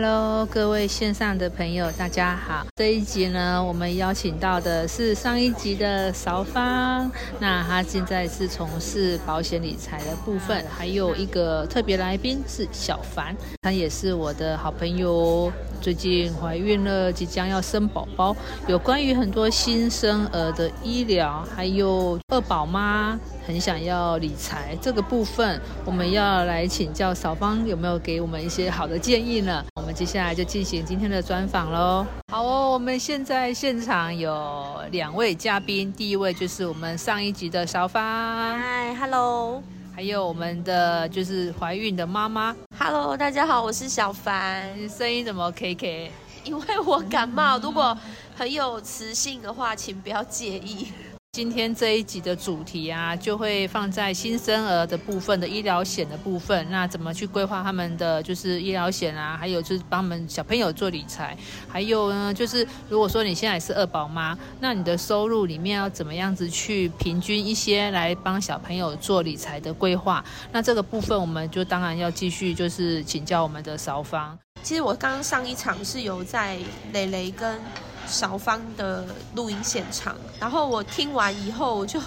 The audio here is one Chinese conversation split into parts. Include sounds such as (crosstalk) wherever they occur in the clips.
Hello，各位线上的朋友，大家好。这一集呢，我们邀请到的是上一集的韶芳，那他现在是从事保险理财的部分，还有一个特别来宾是小凡，他也是我的好朋友，最近怀孕了，即将要生宝宝，有关于很多新生儿的医疗，还有二宝妈很想要理财这个部分，我们要来请教小芳有没有给我们一些好的建议呢？我们接下来就进行今天的专访喽。好哦，我们现在现场有两位嘉宾，第一位就是我们上一集的小芳，嗨，Hello，还有我们的就是怀孕的妈妈，Hello，大家好，我是小凡。声音怎么 K K？因为我感冒，如果很有磁性的话，请不要介意。今天这一集的主题啊，就会放在新生儿的部分的医疗险的部分。那怎么去规划他们的就是医疗险啊？还有就是帮我们小朋友做理财。还有呢，就是如果说你现在是二宝妈，那你的收入里面要怎么样子去平均一些来帮小朋友做理财的规划？那这个部分我们就当然要继续就是请教我们的韶芳。其实我刚刚上一场是有在蕾蕾跟小芳的录音现场，然后我听完以后，我就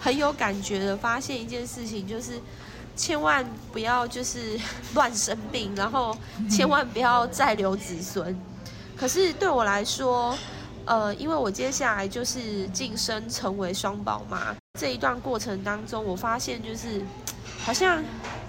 很有感觉的发现一件事情，就是千万不要就是乱生病，然后千万不要再留子孙。可是对我来说，呃，因为我接下来就是晋升成为双宝妈，这一段过程当中，我发现就是好像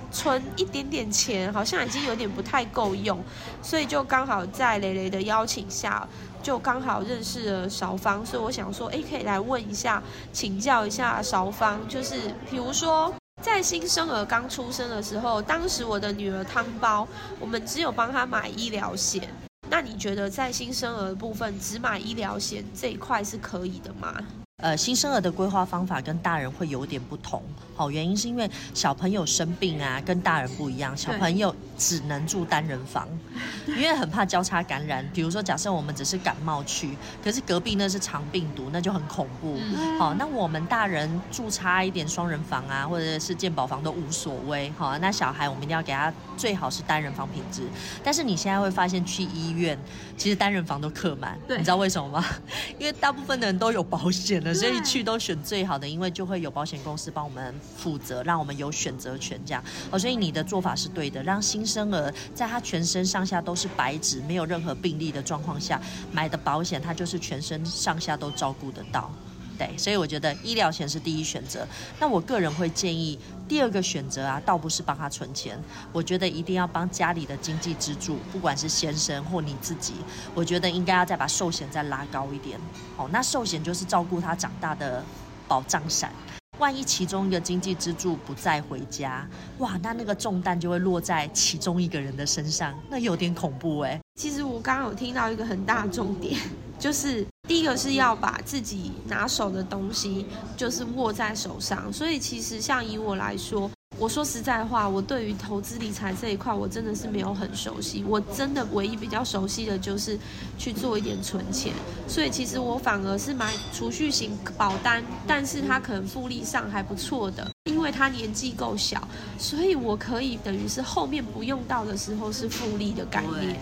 存一点点钱，好像已经有点不太够用，所以就刚好在蕾蕾的邀请下，就刚好认识了韶芳，所以我想说，哎，可以来问一下，请教一下韶芳，就是比如说。在新生儿刚出生的时候，当时我的女儿汤包，我们只有帮她买医疗险。那你觉得在新生儿部分只买医疗险这一块是可以的吗？呃，新生儿的规划方法跟大人会有点不同，好，原因是因为小朋友生病啊，跟大人不一样，小朋友只能住单人房，(laughs) 因为很怕交叉感染。比如说，假设我们只是感冒区，可是隔壁那是肠病毒，那就很恐怖。好，那我们大人住差一点双人房啊，或者是健保房都无所谓。好，那小孩我们一定要给他最好是单人房品质。但是你现在会发现去医院，其实单人房都客满，你知道为什么吗？(laughs) 因为大部分的人都有保险的，所以去都选最好的，因为就会有保险公司帮我们负责，让我们有选择权这样。哦，所以你的做法是对的，让新生儿在他全身上下都是白纸，没有任何病例的状况下买的保险，他就是全身上下都照顾得到。对，所以我觉得医疗险是第一选择。那我个人会建议第二个选择啊，倒不是帮他存钱，我觉得一定要帮家里的经济支柱，不管是先生或你自己，我觉得应该要再把寿险再拉高一点。好，那寿险就是照顾他长大的保障伞。万一其中一个经济支柱不再回家，哇，那那个重担就会落在其中一个人的身上，那有点恐怖哎、其实我刚刚有听到一个很大的重点，就是第一个是要把自己拿手的东西就是握在手上，所以其实像以我来说。我说实在话，我对于投资理财这一块，我真的是没有很熟悉。我真的唯一比较熟悉的就是去做一点存钱，所以其实我反而是买储蓄型保单，但是它可能复利上还不错的，因为他年纪够小，所以我可以等于是后面不用到的时候是复利的概念。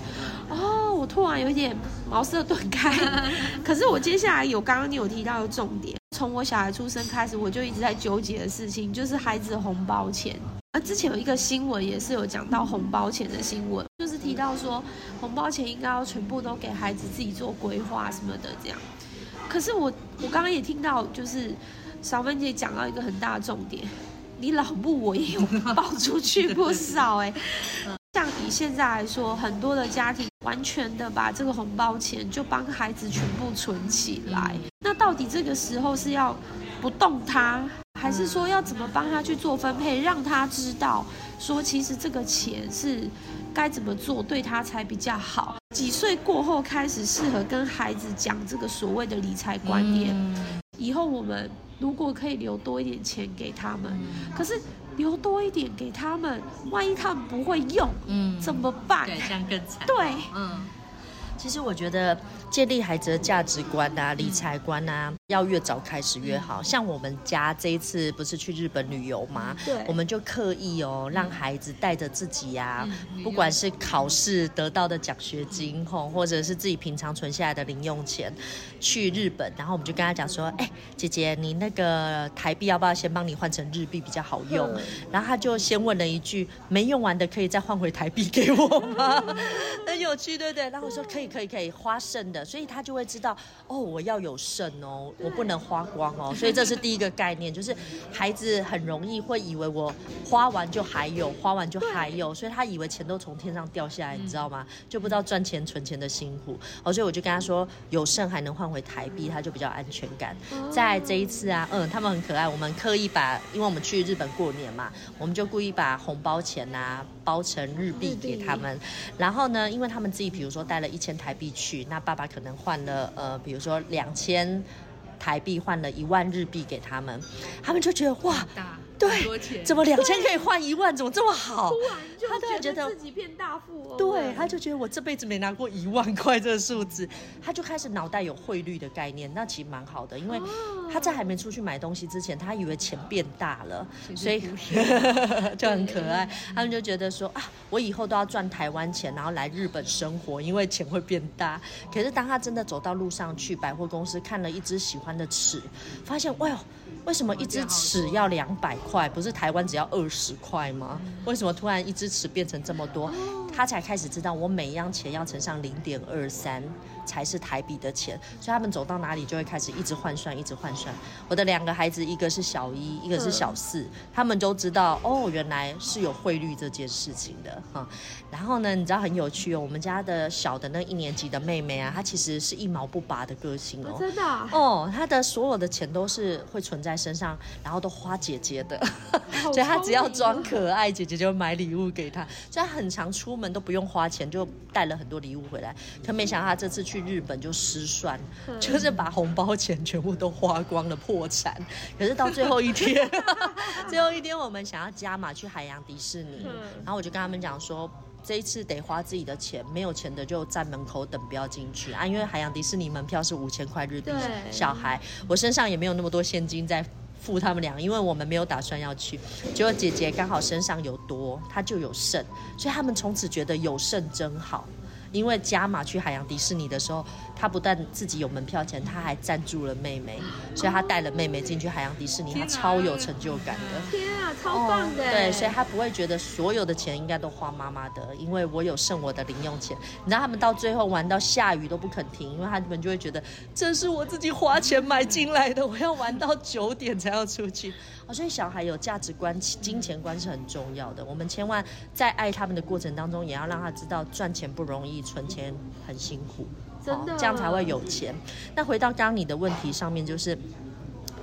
哦，我突然有一点茅塞顿开。(laughs) 可是我接下来有刚刚你有提到的重点，从我小孩出生开始，我就一直在纠结的事情，就是孩子的红包钱。啊，之前有一个新闻也是有讲到红包钱的新闻，就是提到说红包钱应该要全部都给孩子自己做规划什么的这样。可是我我刚刚也听到，就是小芬姐讲到一个很大的重点，你老母我也有包出去不少哎、像以现在来说，很多的家庭完全的把这个红包钱就帮孩子全部存起来。那到底这个时候是要不动他，还是说要怎么帮他去做分配，让他知道说其实这个钱是该怎么做对他才比较好？几岁过后开始适合跟孩子讲这个所谓的理财观念？以后我们如果可以留多一点钱给他们，可是留多一点给他们，万一他们不会用，嗯怎么办？这样更惨。对，嗯，其实我觉得建立孩子的价值观啊、理财观啊，要越早开始越好。像我们家这一次不是去日本旅游吗？对我们就刻意哦，让孩子带着自己呀、嗯不管是考试得到的奖学金吼，或者是自己平常存下来的零用钱，去日本，然后我们就跟他讲说，哎、姐姐，你那个台币要不要先帮你换成日币比较好用？嗯然后他就先问了一句：“没用完的可以再换回台币给我吗？” (laughs) 很有趣，对不对？然后我说可以，可以，可以花剩的，所以他就会知道哦，我要有剩哦，我不能花光哦。所以这是第一个概念，就是孩子很容易会以为我花完就还有，花完就还有，所以他以为钱都从天上掉下来，你知道吗？就不知道赚钱存钱的辛苦。哦，所以我就跟他说，有剩还能换回台币，他就比较安全感。在这一次啊，嗯，他们很可爱，我们刻意把，因为我们去日本过年嘛，我们就故意把红包钱啊包成日币给他们。然后呢，因为他们自己比如说带了一千台币去，那爸爸可能换了呃，比如说两千台币换了一万日币给他们，他们就觉得哇，对怎么两千可以换一万，怎么这么好？突然就他突然觉得自己变大富翁。对，他就觉得我这辈子没拿过一万块这个数字，他就开始脑袋有汇率的概念，那其实蛮好的，因为他在还没出去买东西之前，他以为钱变大了，所以 (laughs) 就很可爱。他们就觉得说啊，我以后都要赚台湾钱，然后来日本生活，因为钱会变大。可是当他真的走到路上去百货公司看了一只喜欢的尺，发现哇哟，为什么一只尺要两百块？不是台湾只要二十块吗？为什么突然一支尺变成这么多？他才开始知道，我每一样钱要乘上零点二三才是台币的钱，所以他们走到哪里就会开始一直换算，一直换算。我的两个孩子，一个是小一，一个是小四，他们都知道哦，原来是有汇率这件事情的哈。然后呢，你知道很有趣哦，我们家的小的那一年级的妹妹啊，她其实是一毛不拔的个性哦。真的啊哦，她的所有的钱都是会存在身上，然后都花姐姐的，好所以她只要装哦可爱，姐姐就买礼物给她。所以她很常出门都不用花钱，就带了很多礼物回来。可没想到她这次去日本就失算，嗯 (laughs) 就是把红包钱全部都花光了，破产。可是到最后一天，(laughs) 最后一天我们想要加码去海洋迪士尼，嗯然后我就跟他们讲说。这一次得花自己的钱，没有钱的就站门口等，不要进去啊！因为海洋迪士尼门票是五千块日币，小孩，我身上也没有那么多现金在付他们俩，因为我们没有打算要去。结果姐姐刚好身上有多，她就有剩，所以他们从此觉得有剩真好。因为加码去海洋迪士尼的时候，他不但自己有门票钱，他还赞助了妹妹，所以他带了妹妹进去海洋迪士尼，他超有成就感的。天啊，超棒的、哦对，所以他不会觉得所有的钱应该都花妈妈的，因为我有剩我的零用钱。你知道他们到最后玩到下雨都不肯停，因为他们就会觉得这是我自己花钱买进来的，我要玩到九点才要出去。哦，所以小孩有价值观、金钱观是很重要的。我们千万在爱他们的过程当中，也要让他知道赚钱不容易，存钱很辛苦，真的哦这样才会有钱。那回到刚刚你的问题上面，就是。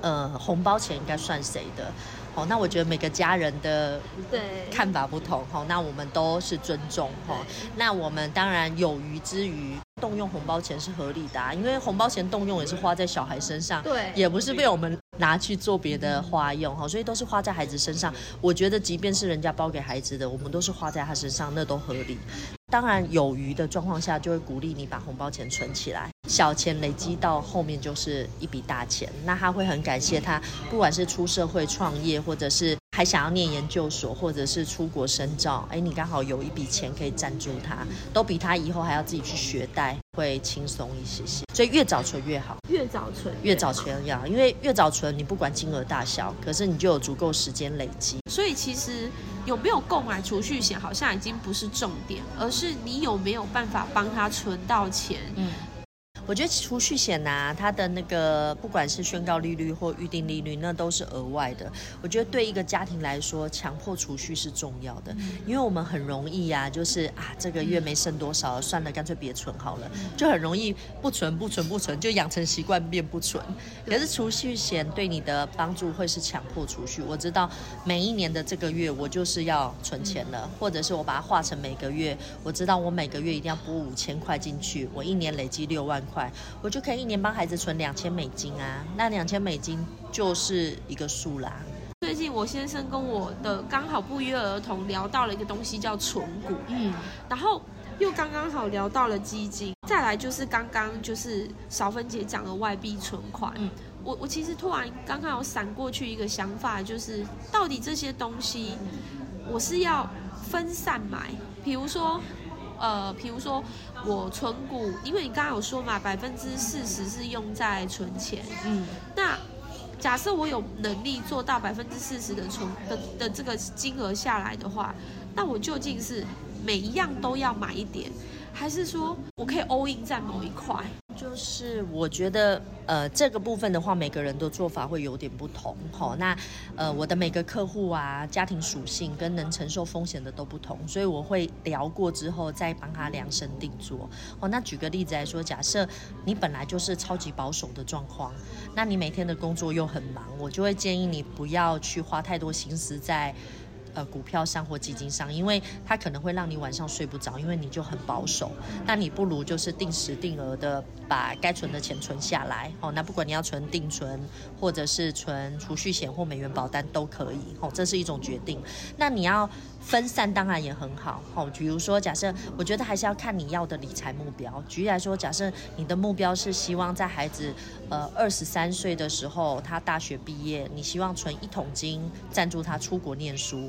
呃，红包钱应该算谁的？哦，那我觉得每个家人的对，看法不同，哈，那我们都是尊重，哈。那我们当然有余之余，动用红包钱是合理的、啊，因为红包钱动用也是花在小孩身上，对也不是被我们拿去做别的花用，哈，所以都是花在孩子身上。我觉得，即便是人家包给孩子的，我们都是花在他身上，那都合理。当然，有余的状况下，就会鼓励你把红包钱存起来，小钱累积到后面就是一笔大钱。那他会很感谢他，不管是出社会创业，或者是还想要念研究所，或者是出国深造，哎，你刚好有一笔钱可以赞助他，都比他以后还要自己去学贷会轻松一些些。所以越早存越好，越早存越早存越好，因为越早存，你不管金额大小，可是你就有足够时间累积。所以其实有没有购买储蓄险，好像已经不是重点，而是你有没有办法帮他存到钱。嗯，我觉得储蓄险呐、它的那个不管是宣告利率或预定利率，那都是额外的。我觉得对一个家庭来说，强迫储蓄是重要的，因为我们很容易呀、就是啊这个月没剩多少，算了，干脆别存好了，就很容易不存不存不存，就养成习惯变不存。可是储蓄险对你的帮助会是强迫储蓄。我知道每一年的这个月我就是要存钱了，或者是我把它划成每个月，我知道我每个月一定要拨五千块进去，我一年累积六万块，我就可以一年帮孩子存两千美金啊。那两千美金就是一个数啦。最近我先生跟我的刚好不约而同聊到了一个东西叫存股，嗯，然后又刚刚好聊到了基金，再来就是刚刚就是少芬姐讲的外币存款，嗯我我其实突然刚刚有闪过去一个想法，就是到底这些东西我是要分散买，比如说。呃，比如说我存股，因为你刚刚有说嘛，百分之四十是用在存钱，嗯，那假设我有能力做到百分之四十的存的的这个金额下来的话，那我究竟是每一样都要买一点，还是说我可以 all in 在某一块？就是我觉得，呃，这个部分的话，每个人的做法会有点不同。好，那呃，我的每个客户啊，家庭属性跟能承受风险的都不同，所以我会聊过之后再帮他量身定做。哦，那举个例子来说，假设你本来就是超级保守的状况，那你每天的工作又很忙，我就会建议你不要去花太多心思在。呃，股票上或基金上，因为它可能会让你晚上睡不着，因为你就很保守。那你不如就是定时定额的把该存的钱存下来。哦，那不管你要存定存，或者是存储蓄险或美元保单都可以。哦，这是一种决定。那你要分散，当然也很好。哦，比如说，假设我觉得还是要看你要的理财目标。举例来说，假设你的目标是希望在孩子呃二十三岁的时候，他大学毕业，你希望存一桶金赞助他出国念书。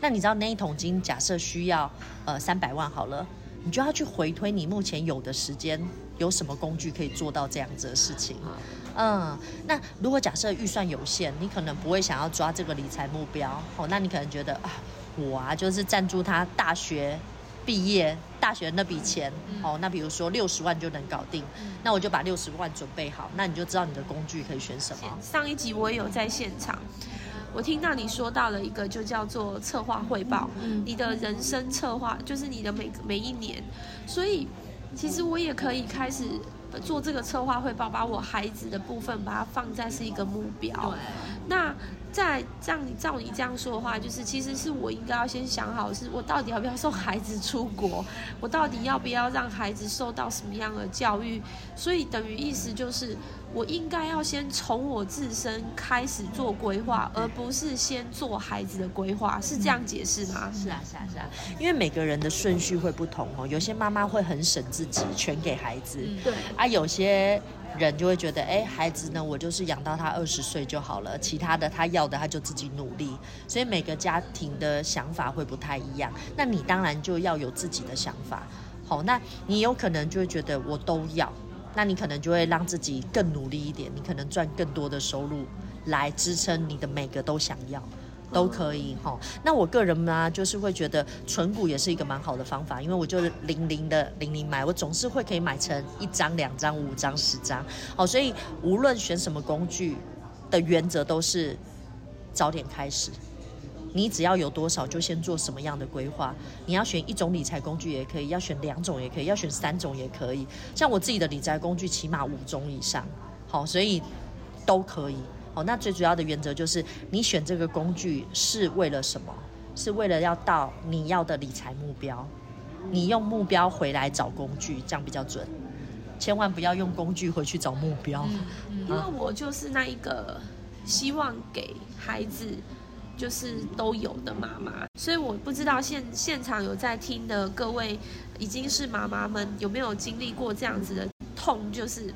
那你知道那一桶金假设需要呃三百万好了，你就要去回推你目前有的时间有什么工具可以做到这样子的事情。嗯，那如果假设预算有限，你可能不会想要抓这个理财目标哦，那你可能觉得啊，我啊就是赞助他大学毕业大学那笔钱哦，那比如说六十万就能搞定，那我就把六十万准备好，那你就知道你的工具可以选什么。上一集我也有在现场。我听到你说到了一个，就叫做策划汇报，你的人生策划就是你的每每一年，所以其实我也可以开始做这个策划汇报，把我孩子的部分把它放在是一个目标。那在这样你照你这样说的话，就是其实是我应该要先想好，是我到底要不要送孩子出国，我到底要不要让孩子受到什么样的教育，所以等于意思就是。我应该要先从我自身开始做规划，而不是先做孩子的规划，是这样解释吗？是啊，是啊，是啊，因为每个人的顺序会不同哦。有些妈妈会很省自己，全给孩子，对啊，有些人就会觉得，哎，孩子呢，我就是养到他二十岁就好了，其他的他要的他就自己努力。所以每个家庭的想法会不太一样。那你当然就要有自己的想法。好，那你有可能就会觉得我都要。那你可能就会让自己更努力一点，你可能赚更多的收入来支撑你的每个都想要，都可以哈。那我个人呢，就是会觉得存股也是一个蛮好的方法，因为我就是零零的零零买，我总是会可以买成一张、两张、五张、十张，好，所以无论选什么工具的原则都是早点开始。你只要有多少，就先做什么样的规划。你要选一种理财工具也可以，要选两种也可以，要选三种也可以。像我自己的理财工具，起码五种以上，好，所以都可以。好，那最主要的原则就是，你选这个工具是为了什么？是为了要到你要的理财目标。你用目标回来找工具，这样比较准。千万不要用工具回去找目标。因为我就是那一个希望给孩子。就是都有的妈妈，所以我不知道现现场有在听的各位，已经是妈妈们有没有经历过这样子的痛？就是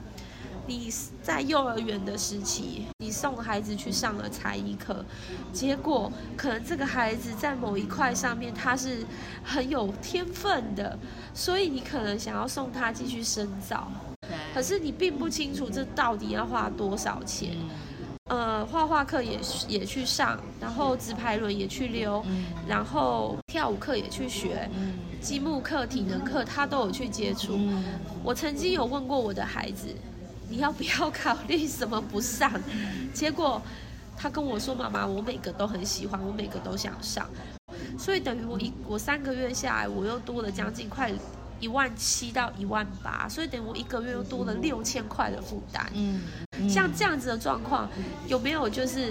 你在幼儿园的时期，你送孩子去上了才艺课，结果可能这个孩子在某一块上面他是很有天分的，所以你可能想要送他继续深造，可是你并不清楚这到底要花多少钱。呃，画画课也也去上，然后直排轮也去溜，然后跳舞课也去学，积木课、体能课他都有去接触。我曾经有问过我的孩子，你要不要考虑什么不上？结果他跟我说：“妈妈，我每个都很喜欢，我每个都想上。”所以等于我一我三个月下来，我又多了将近快。一万七到一万八，所以等于我一个月又多了六千块的负担。嗯，像这样子的状况，有没有就是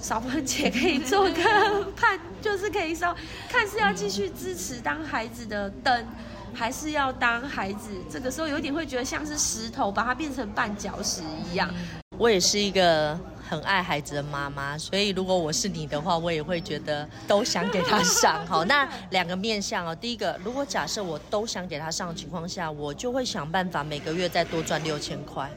少芬姐可以做个判，就是可以说看是要继续支持当孩子的灯，还是要当孩子这个时候有点会觉得像是石头，把它变成绊脚石一样。我也是一个。很爱孩子的妈妈，所以如果我是你的话，我也会觉得都想给他上。好，(laughs) 那两个面向哦，第一个，如果假设我都想给他上的情况下，我就会想办法每个月再多赚六千块。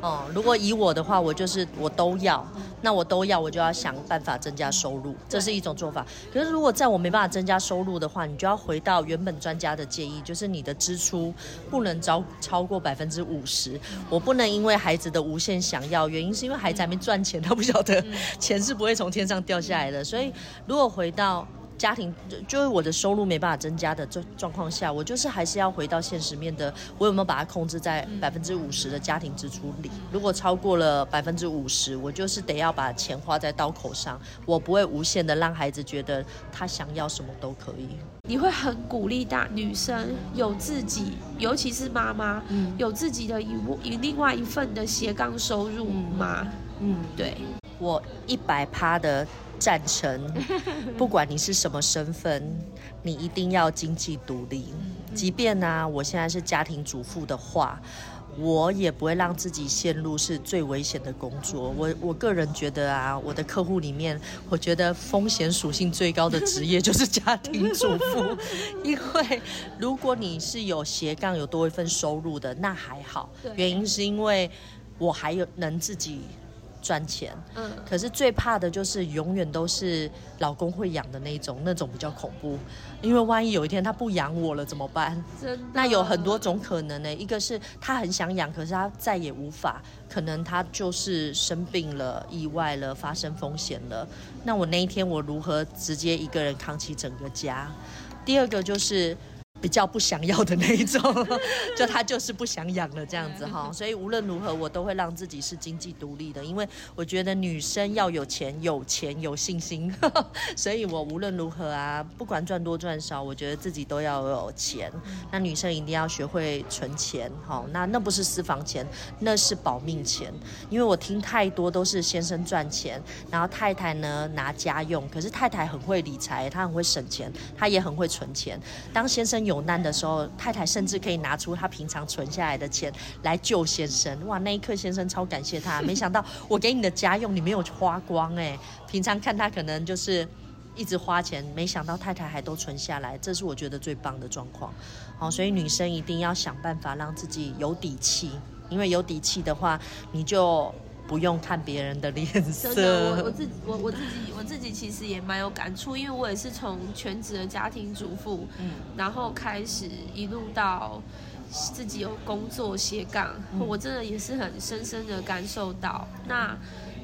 哦，如果以我的话，我就是我都要，那我都要，我就要想办法增加收入，这是一种做法。可是如果在我没办法增加收入的话，你就要回到原本专家的建议，就是你的支出不能超超过百分之五十。我不能因为孩子的无限想要，原因是因为孩子还没赚钱，他不晓得钱是不会从天上掉下来的。所以如果回到家庭就是我的收入没办法增加的状状况下，我就是还是要回到现实面的，我有没有把它控制在百分之五十的家庭支出里？如果超过了百分之五十，我就是得要把钱花在刀口上，我不会无限的让孩子觉得他想要什么都可以。你会很鼓励大女生有自己，尤其是妈妈，嗯有自己的一一另外一份的斜杠收入吗？嗯，对，我一百趴的。赞成，(laughs) 不管你是什么身份，你一定要经济独立。即便呢，我现在是家庭主妇的话，我也不会让自己陷入是最危险的工作。我我个人觉得啊，我的客户里面，我觉得风险属性最高的职业 (laughs) 就是家庭主妇。(laughs) 因为如果你是有斜杠有多一份收入的，那还好。原因是因为我还有能自己。赚钱，嗯，可是最怕的就是永远都是老公会养的那种，那种比较恐怖，因为万一有一天他不养我了怎么办？真那有很多种可能呢。一个是他很想养，可是他再也无法，可能他就是生病了、意外了、发生风险了。那我那一天我如何直接一个人扛起整个家？第二个就是。比较不想要的那一种，(laughs) 就他就是不想养了这样子哈，所以无论如何我都会让自己是经济独立的，因为我觉得女生要有钱、有钱、有信心，(laughs) 所以我无论如何啊，不管赚多赚少，我觉得自己都要有钱。那女生一定要学会存钱，好，那那不是私房钱，那是保命钱，因为我听太多都是先生赚钱，然后太太呢拿家用，可是太太很会理财，她很会省钱，她也很会存钱，当先生。有难的时候，太太甚至可以拿出她平常存下来的钱来救先生。哇，那一刻先生超感谢他。没想到我给你的家用你没有花光哎，平常看他可能就是一直花钱，没想到太太还都存下来，这是我觉得最棒的状况。好，所以女生一定要想办法让自己有底气，因为有底气的话，你就。不用看别人的脸色。我我自己我我自己我自己其实也蛮有感触，因为我也是从全职的家庭主妇，嗯，然后开始一路到自己有工作斜杠，我真的也是很深深的感受到。那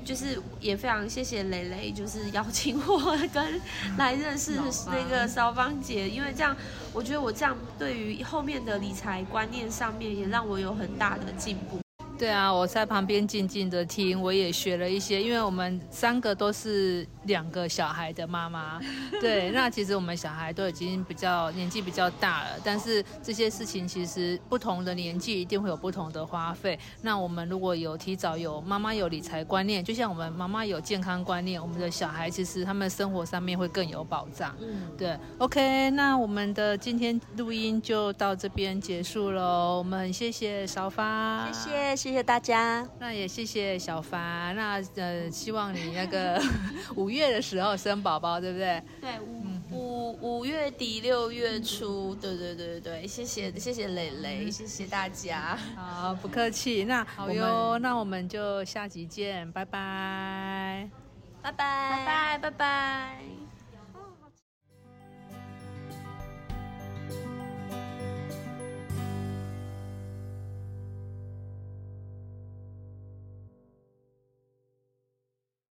就是也非常谢谢蕾蕾，就是邀请我跟来认识那个少芳姐，因为这样我觉得我这样对于后面的理财观念上面也让我有很大的进步。对啊，我在旁边静静的听，我也学了一些，因为我们三个都是两个小孩的妈妈。(laughs) 对，那其实我们小孩都已经比较年纪比较大了，但是这些事情其实不同的年纪一定会有不同的花费。那我们如果有提早有妈妈有理财观念，就像我们妈妈有健康观念，我们的小孩其实他们生活上面会更有保障。嗯，对。OK，那我们的今天录音就到这边结束喽。我们谢谢少发，谢谢谢。谢谢大家，那也谢谢小凡。那呃，希望你那个 (laughs) 五月的时候生宝宝，对不对？对，五五五月底六月初，对对对对对。谢谢谢谢蕾蕾，谢谢大家。好，不客气。那好哟，那我们就下集见，拜拜，拜拜拜拜拜拜。